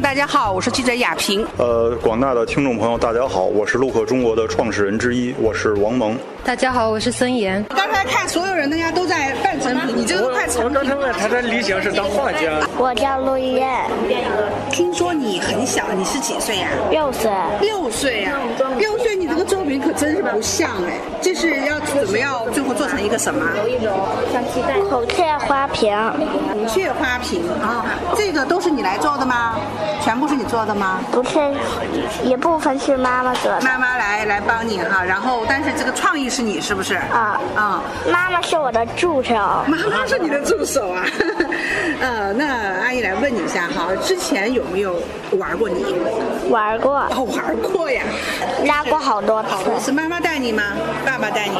大家好，我是记者亚平。呃，广大的听众朋友，大家好，我是陆客中国的创始人之一，我是王蒙。大家好，我是孙岩。刚才看所有人，大家都在半成品，你这个都快成品。我刚才问他的理想是当画家。我叫陆一燕。听说你很小，你是几岁呀？六岁。六岁呀？六岁，你这个作品可真是不像哎。这是要怎么样最后做成一个什么？有一种像鸡蛋。孔雀花瓶。孔雀花瓶啊，这个都是你来做的吗？全部是你做的吗？不是，一部分是妈妈做的。妈妈来来帮你哈，然后但是这个创意是你是不是？啊啊，妈妈是我的助手。妈妈是你的助手啊？呃，那阿姨来问你一下哈，之前有没有玩过你？玩过。哦，玩过呀。拉过好多次。是妈妈带你吗？爸爸带你？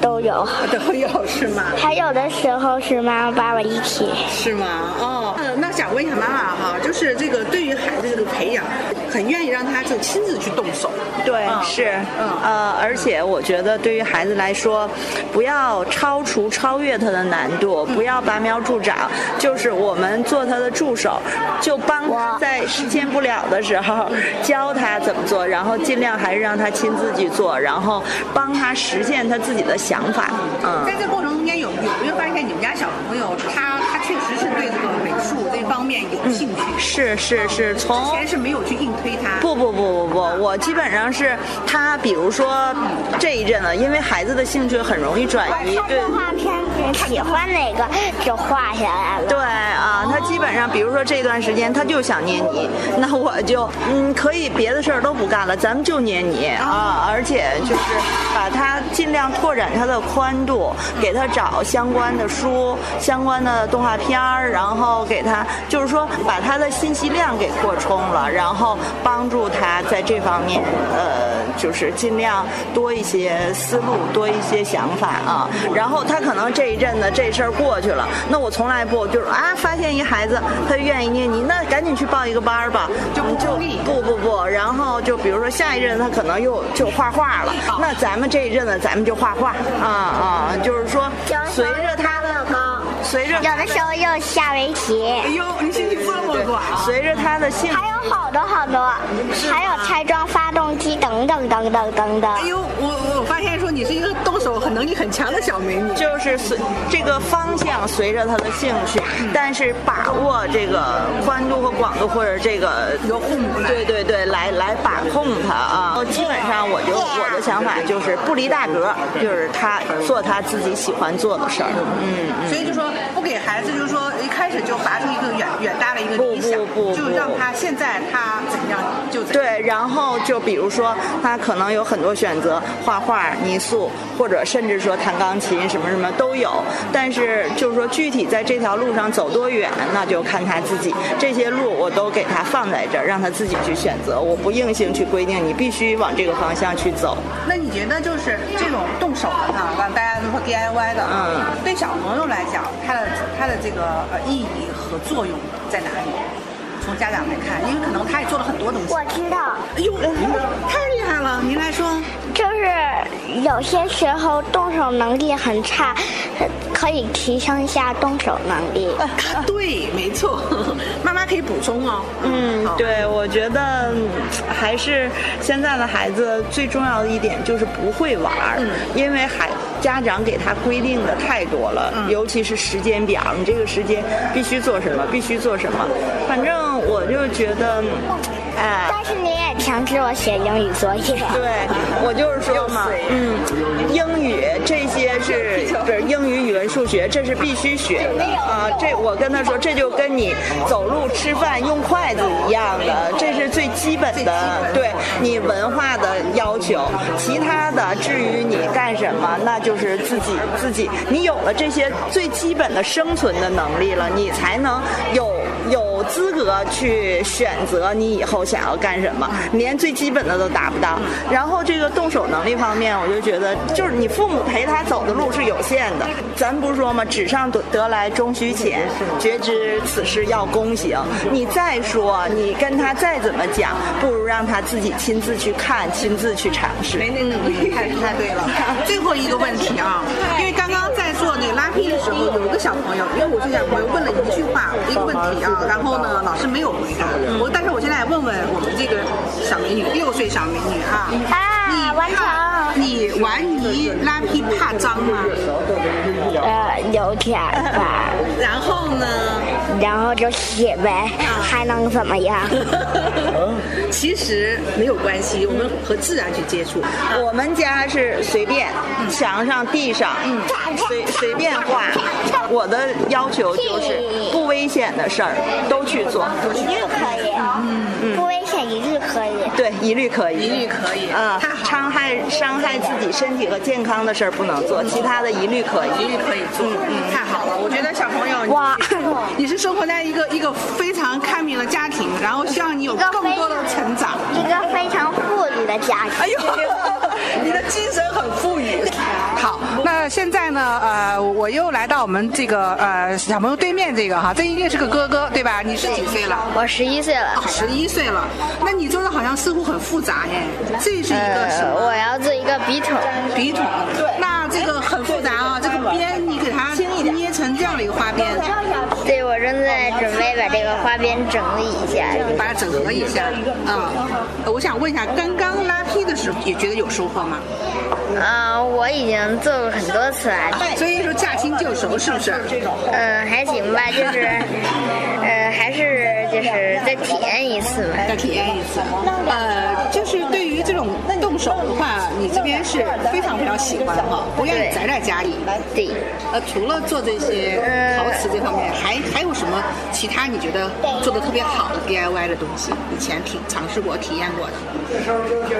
都有。都有是吗？还有的时候是妈妈爸爸一起。是吗？哦。嗯，那想问一下妈妈哈，就是这个对于孩子这个培养。很愿意让他就亲自去动手，对，是，嗯，呃，而且我觉得对于孩子来说，不要超出超越他的难度，不要拔苗助长，就是我们做他的助手，就帮他在实现不了的时候 教他怎么做，然后尽量还是让他亲自去做，然后帮他实现他自己的想法。嗯，在这过程中间有有没有发现你们家小朋友他他确实是对这个美术这方面有兴趣？是是是，从之前是没有去硬。推他不不不不不，我基本上是他，比如说这一阵子，因为孩子的兴趣很容易转移，对。动画片喜欢哪个就画下来了。对啊，他基本上，比如说这段时间他就想捏你，那我就嗯可以别的事儿都不干了，咱们就捏你啊，而且就是把他尽量拓展他的宽度，给他找相关的书、相关的动画片儿，然后给他就是说把他的信息量给扩充了，然后。帮助他在这方面，呃，就是尽量多一些思路，多一些想法啊。然后他可能这一阵子这事儿过去了，那我从来不就是啊，发现一孩子他愿意捏泥，那赶紧去报一个班儿吧，就就不不不，然后就比如说下一阵他可能又就画画了，那咱们这一阵子咱们就画画啊啊，就是说随着他的。随着有的时候又下围棋。哎呦，你兴趣这么广！随着他的兴趣，还有好多好多，还有拆装发动机等等等等等等。哎呦，我我发现说你是一个动手很能力很强的小美女。就是随这个方向随着她的兴趣，但是把握这个宽度和广度或者这个由父母对对对来来把控他啊。基本上我就我的想法就是不离大格，就是她做她自己喜欢做的事儿。嗯，所以就说。不给孩子，就是说一开始就拔出一个远远大的一个理想，就让他现在他怎样就怎样。对，然后就比如说他可能有很多选择，画画、泥塑，或者甚至说弹钢琴，什么什么都有。但是就是说具体在这条路上走多远，那就看他自己。这些路我都给他放在这儿，让他自己去选择。我不硬性去规定你必须往这个方向去走。那你觉得就是这种动手的哈，让大家都说 DIY 的，嗯，对小朋友来讲，他的。他的这个呃意义和作用在哪里？从家长来看，因为可能他也做了很多东西。我知道。哎呦，太厉害了！您来说。就是有些时候动手能力很差，可以提升一下动手能力。对，没错。妈妈可以补充哦。嗯，对，我觉得还是现在的孩子最重要的一点就是不会玩儿，因为孩家长给他规定的太多了，尤其是时间表，你这个时间必须做什么，必须做什么。反正我就觉得。哎，强制我写英语作业。对，我就是说嘛，嗯，英语这学，这是必须学的啊。这我跟他说，这就跟你走路、吃饭用筷子一样的，这是最基本的，对你文化的要求。其他的，至于你干什么，那就是自己自己。你有了这些最基本的生存的能力了，你才能有有资格去选择你以后。想要干什么，连最基本的都达不到。然后这个动手能力方面，我就觉得就是你父母陪他走的路是有限的。咱不是说嘛，纸上得得来终须浅，绝知此事要躬行。你再说，你跟他再怎么讲，不如让他自己亲自去看，亲自去尝试。没那个能力，太太对了。最后一个问题啊，因为刚刚在做。那个拉坯的时候，有一个小朋友，因为我这小朋友问了一句话，一个问题啊，然后呢，老师没有回答。我但是我现在问问我们这个小美女，六岁小美女啊，啊，完成。你玩泥拉皮怕脏吗？呃，有点吧。然后呢？然后就写呗，还能怎么样？其实没有关系，我们和自然去接触。我们家是随便，墙上、地上，随随便画。我的要求就是不危险的事儿都去做，一律可以。嗯，不危险一律可以。对，一律可以。一律可以。嗯，太好，伤害伤害自己身体和健康的事儿不能做，其他的一律可以。一律可以做。嗯，太好了，我觉得小朋友，哇，你是生活在一个一个非常开明的家庭，然后希望你有更多的成长。一个非常富裕的家庭。哎呦，你的精神很富裕。好，那现在呢？呃，我又来到我们这个呃小朋友对面这个哈，这一定是个哥哥对吧？你是几岁了？我十一岁了。十一岁了，那你做的好像似乎很复杂耶。这是一个什么？我要做一个笔筒。笔筒。对。那这个很复杂啊，这个边你给它捏成这样的一个花边。对，我正在准备把这个花边整理一下，把它整合一下。啊，我想问一下，刚刚拉坯的时候也觉得有收获吗？啊，我已经做过很多次了，所以说驾轻就熟，是不是？嗯，还行吧，就是，呃，还是就是再体验一次嘛。再体验一次。呃，就是对于这种动手的话，你这边是非常非常喜欢哈，不愿意宅在家里。对。呃，除了做这些陶瓷这方面，还还有什么其他你觉得做的特别好的 DIY 的东西？以前体尝试过、体验过的？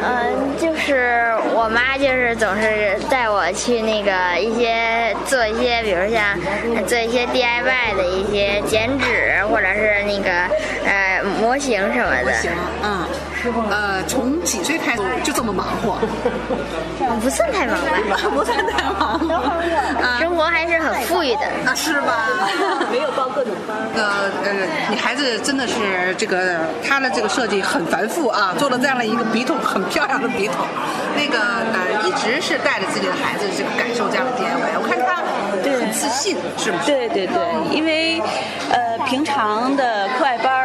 嗯，就是我妈就是。总是带我去那个一些做一些，比如像做一些 DIY 的一些剪纸，或者是那个呃模型什么的。模型，嗯。呃，从几岁开始就这么忙活？不算太忙吧，不算太忙。生活还是很富裕的。啊，是吧？没有报各种班。呃呃，你孩子真的是这个他的这个设计很繁复啊，做了这样的一个笔筒，很漂亮的笔筒。那个呃，一直是带着自己的孩子这个感受这样的 DIY，我看他很自信，是不是？对对对，因为呃平常的课外班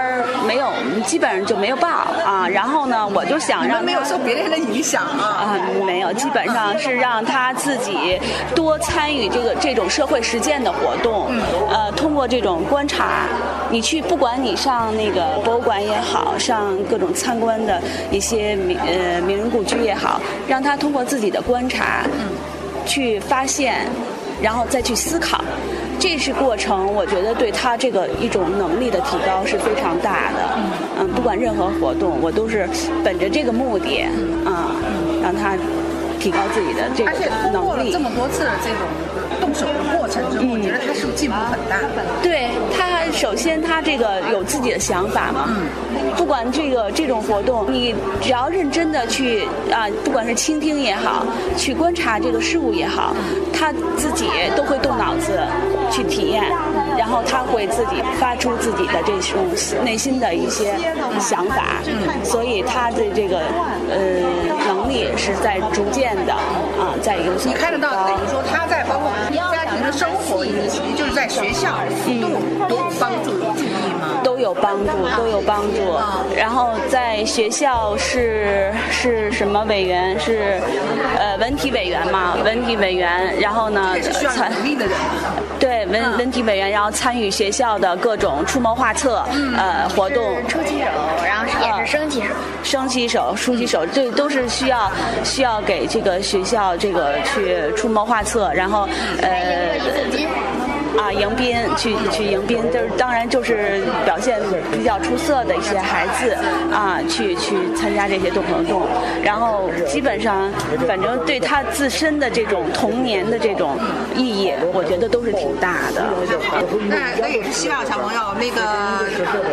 没有，基本上就没有报啊。然后呢，我就想让没有受别人的影响啊。啊，没有，基本上是让他自己多参与这个这种社会实践的活动。嗯。呃，通过这种观察，你去不管你上那个博物馆也好，上各种参观的一些名呃名人故居也好，让他通过自己的观察，嗯，去发现，然后再去思考。这是过程，我觉得对他这个一种能力的提高是非常大的。嗯，不管任何活动，我都是本着这个目的啊，让他提高自己的这个能力。而且通过了这么多次的这种动手的过程之后，我觉得他是不是进步很大？对他，首先他这个有自己的想法嘛。嗯。不管这个这种活动，你只要认真的去啊，不管是倾听也好，去观察这个事物也好，他自己都会动脑子。去体验，然后他会自己发出自己的这种内心的一些想法，所以他的这个呃能力是在逐渐的啊在有所你看得到，等于说他在包括家庭的生活以及就是在学校都有都有帮助有帮助，都有帮助。然后在学校是是什么委员？是呃文体委员嘛？文体委员。然后呢？对文文体委员，然后参与学校的各种出谋划策呃活动。出旗手，然后也是升旗手。升旗手、出旗手，这都是需要需要给这个学校这个去出谋划策，然后呃。啊，迎宾去去迎宾，就是当然就是表现比较出色的一些孩子啊，去去参加这些动活动，然后基本上反正对他自身的这种童年的这种意义，我觉得都是挺大的。那那也是希望小朋友那个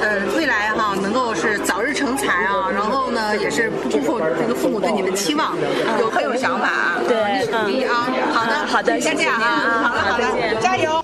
呃未来哈能够是早日成才啊，然后呢也是不辜负这个父母对你的期望，有很有想法啊，对，努力啊。好的好的，先这样啊，好的好的，加油。